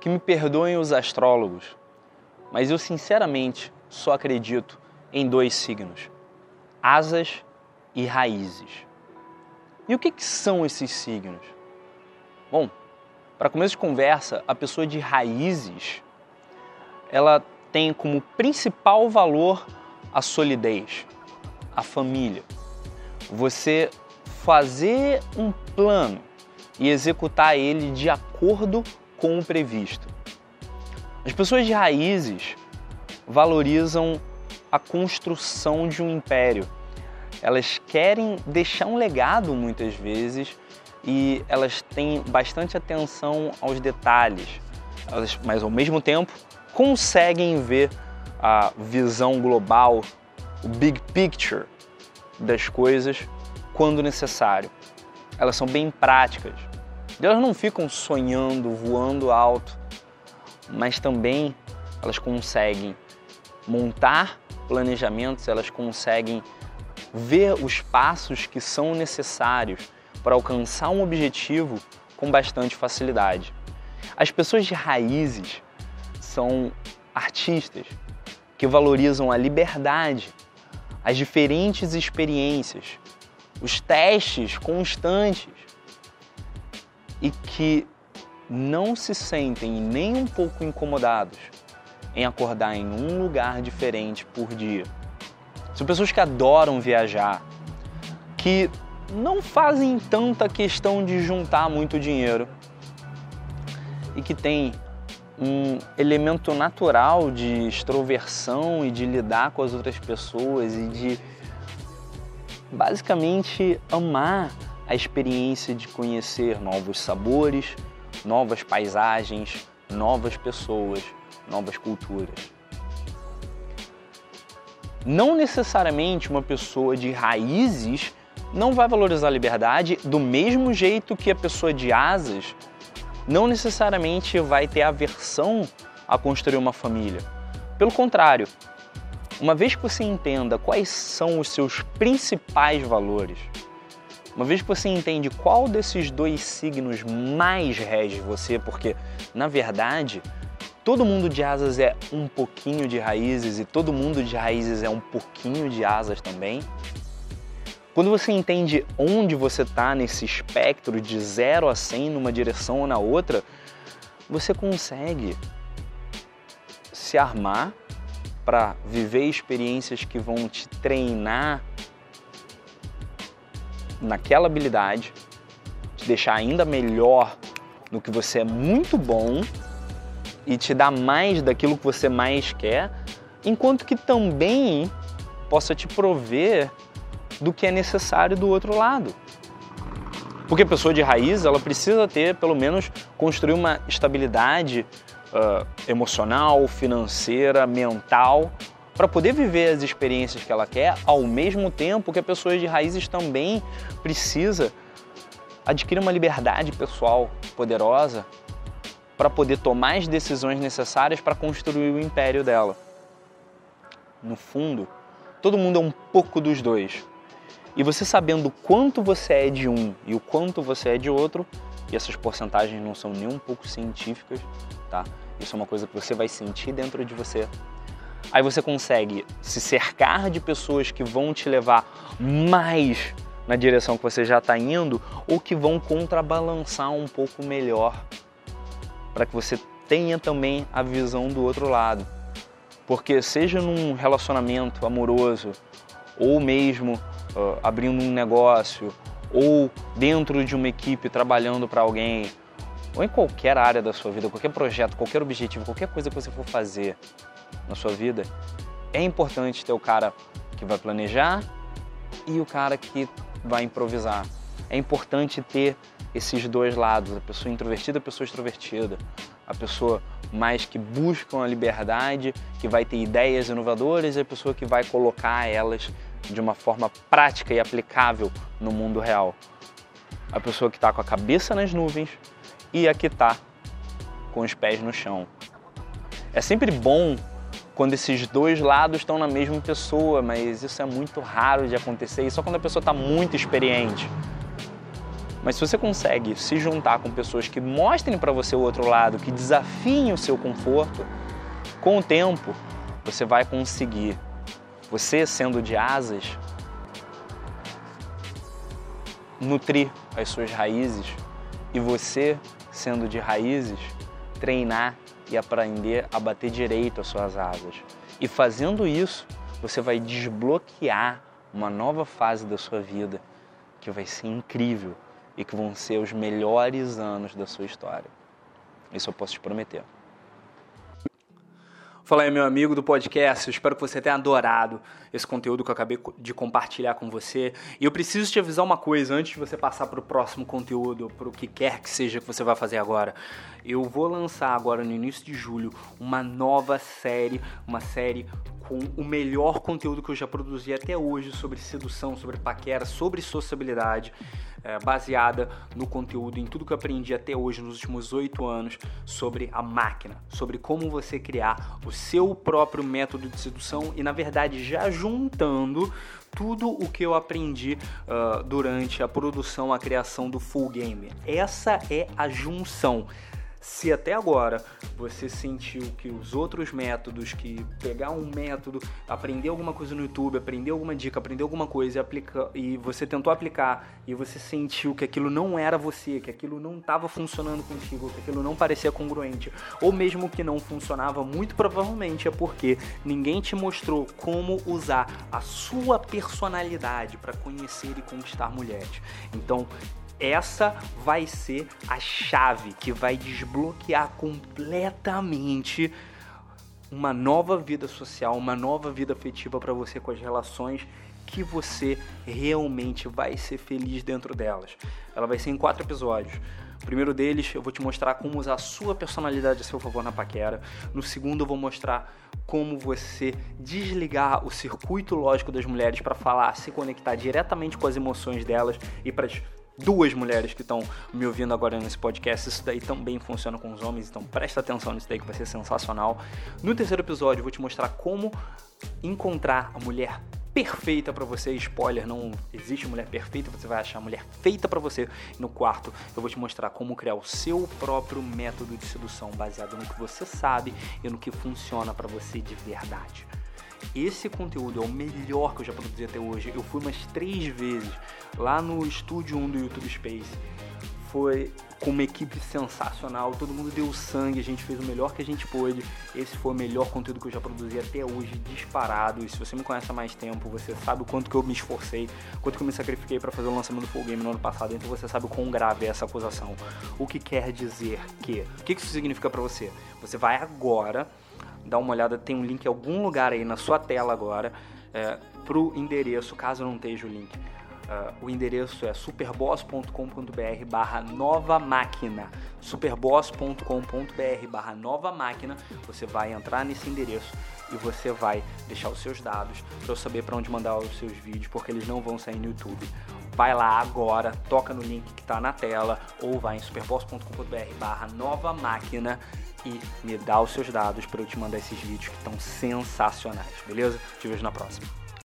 Que me perdoem os astrólogos, mas eu sinceramente só acredito em dois signos: asas e raízes. E o que, que são esses signos? Bom, para começo de conversa, a pessoa de raízes, ela tem como principal valor a solidez, a família. Você fazer um plano e executar ele de acordo com o previsto. As pessoas de raízes valorizam a construção de um império. Elas querem deixar um legado muitas vezes e elas têm bastante atenção aos detalhes, elas, mas ao mesmo tempo conseguem ver a visão global, o big picture das coisas quando necessário. Elas são bem práticas. Elas não ficam sonhando, voando alto, mas também elas conseguem montar planejamentos, elas conseguem ver os passos que são necessários para alcançar um objetivo com bastante facilidade. As pessoas de raízes são artistas que valorizam a liberdade, as diferentes experiências, os testes constantes e que não se sentem nem um pouco incomodados em acordar em um lugar diferente por dia. São pessoas que adoram viajar, que não fazem tanta questão de juntar muito dinheiro e que têm um elemento natural de extroversão e de lidar com as outras pessoas e de basicamente amar a experiência de conhecer novos sabores, novas paisagens, novas pessoas, novas culturas. Não necessariamente uma pessoa de raízes não vai valorizar a liberdade do mesmo jeito que a pessoa de asas não necessariamente vai ter aversão a construir uma família. Pelo contrário, uma vez que você entenda quais são os seus principais valores, uma vez que você entende qual desses dois signos mais rege você, porque na verdade todo mundo de asas é um pouquinho de raízes e todo mundo de raízes é um pouquinho de asas também. Quando você entende onde você está nesse espectro de 0 a 100 numa direção ou na outra, você consegue se armar para viver experiências que vão te treinar naquela habilidade, te deixar ainda melhor no que você é muito bom e te dar mais daquilo que você mais quer, enquanto que também possa te prover do que é necessário do outro lado. Porque a pessoa de raiz, ela precisa ter, pelo menos, construir uma estabilidade uh, emocional, financeira, mental, para poder viver as experiências que ela quer, ao mesmo tempo que a pessoa de raízes também precisa adquirir uma liberdade pessoal poderosa para poder tomar as decisões necessárias para construir o império dela. No fundo, todo mundo é um pouco dos dois. E você sabendo quanto você é de um e o quanto você é de outro, e essas porcentagens não são nem um pouco científicas, tá? Isso é uma coisa que você vai sentir dentro de você. Aí você consegue se cercar de pessoas que vão te levar mais na direção que você já está indo ou que vão contrabalançar um pouco melhor para que você tenha também a visão do outro lado. Porque seja num relacionamento amoroso ou mesmo uh, abrindo um negócio ou dentro de uma equipe trabalhando para alguém ou em qualquer área da sua vida, qualquer projeto, qualquer objetivo, qualquer coisa que você for fazer na sua vida, é importante ter o cara que vai planejar e o cara que vai improvisar. É importante ter esses dois lados, a pessoa introvertida e a pessoa extrovertida, a pessoa mais que busca a liberdade, que vai ter ideias inovadoras e a pessoa que vai colocar elas de uma forma prática e aplicável no mundo real. A pessoa que está com a cabeça nas nuvens e a que está com os pés no chão. É sempre bom quando esses dois lados estão na mesma pessoa, mas isso é muito raro de acontecer e só quando a pessoa está muito experiente. Mas se você consegue se juntar com pessoas que mostrem para você o outro lado, que desafiem o seu conforto, com o tempo você vai conseguir, você sendo de asas, nutrir as suas raízes e você sendo de raízes, treinar e aprender a bater direito as suas asas. E fazendo isso, você vai desbloquear uma nova fase da sua vida que vai ser incrível e que vão ser os melhores anos da sua história. Isso eu posso te prometer. Fala aí, meu amigo do podcast. Eu espero que você tenha adorado esse conteúdo que eu acabei de compartilhar com você. E eu preciso te avisar uma coisa antes de você passar para o próximo conteúdo, para o que quer que seja que você vai fazer agora. Eu vou lançar agora no início de julho uma nova série, uma série com o melhor conteúdo que eu já produzi até hoje sobre sedução, sobre paquera, sobre sociabilidade, é, baseada no conteúdo, em tudo que eu aprendi até hoje nos últimos oito anos sobre a máquina, sobre como você criar o seu próprio método de sedução e, na verdade, já juntando tudo o que eu aprendi uh, durante a produção, a criação do Full Game. Essa é a junção. Se até agora você sentiu que os outros métodos, que pegar um método, aprender alguma coisa no YouTube, aprender alguma dica, aprender alguma coisa e, aplica, e você tentou aplicar e você sentiu que aquilo não era você, que aquilo não estava funcionando contigo, que aquilo não parecia congruente, ou mesmo que não funcionava, muito provavelmente é porque ninguém te mostrou como usar a sua personalidade para conhecer e conquistar mulheres. Então, essa vai ser a chave que vai desbloquear completamente uma nova vida social, uma nova vida afetiva para você com as relações que você realmente vai ser feliz dentro delas. Ela vai ser em quatro episódios. O primeiro deles, eu vou te mostrar como usar a sua personalidade a seu favor na paquera. No segundo, eu vou mostrar como você desligar o circuito lógico das mulheres para falar, se conectar diretamente com as emoções delas e para duas mulheres que estão me ouvindo agora nesse podcast. Isso daí também funciona com os homens, então presta atenção nisso daí que vai ser sensacional. No terceiro episódio, eu vou te mostrar como encontrar a mulher perfeita para você. Spoiler, não existe mulher perfeita, você vai achar a mulher feita para você. No quarto, eu vou te mostrar como criar o seu próprio método de sedução baseado no que você sabe e no que funciona para você de verdade. Esse conteúdo é o melhor que eu já produzi até hoje. Eu fui umas três vezes lá no estúdio 1 do YouTube Space. Foi com uma equipe sensacional, todo mundo deu sangue, a gente fez o melhor que a gente pôde. Esse foi o melhor conteúdo que eu já produzi até hoje, disparado. E se você me conhece há mais tempo, você sabe o quanto que eu me esforcei, quanto que eu me sacrifiquei para fazer o lançamento do Full Game no ano passado, então você sabe o quão grave é essa acusação. O que quer dizer que? O que isso significa para você? Você vai agora dá uma olhada, tem um link em algum lugar aí na sua tela agora é, pro endereço, caso não esteja o link. Uh, o endereço é superboss.com.br barra nova máquina. superboss.com.br barra nova máquina. Você vai entrar nesse endereço e você vai deixar os seus dados para eu saber para onde mandar os seus vídeos porque eles não vão sair no YouTube. Vai lá agora, toca no link que está na tela ou vai em superboss.com.br barra nova máquina e me dá os seus dados para eu te mandar esses vídeos que estão sensacionais, beleza? Te vejo na próxima.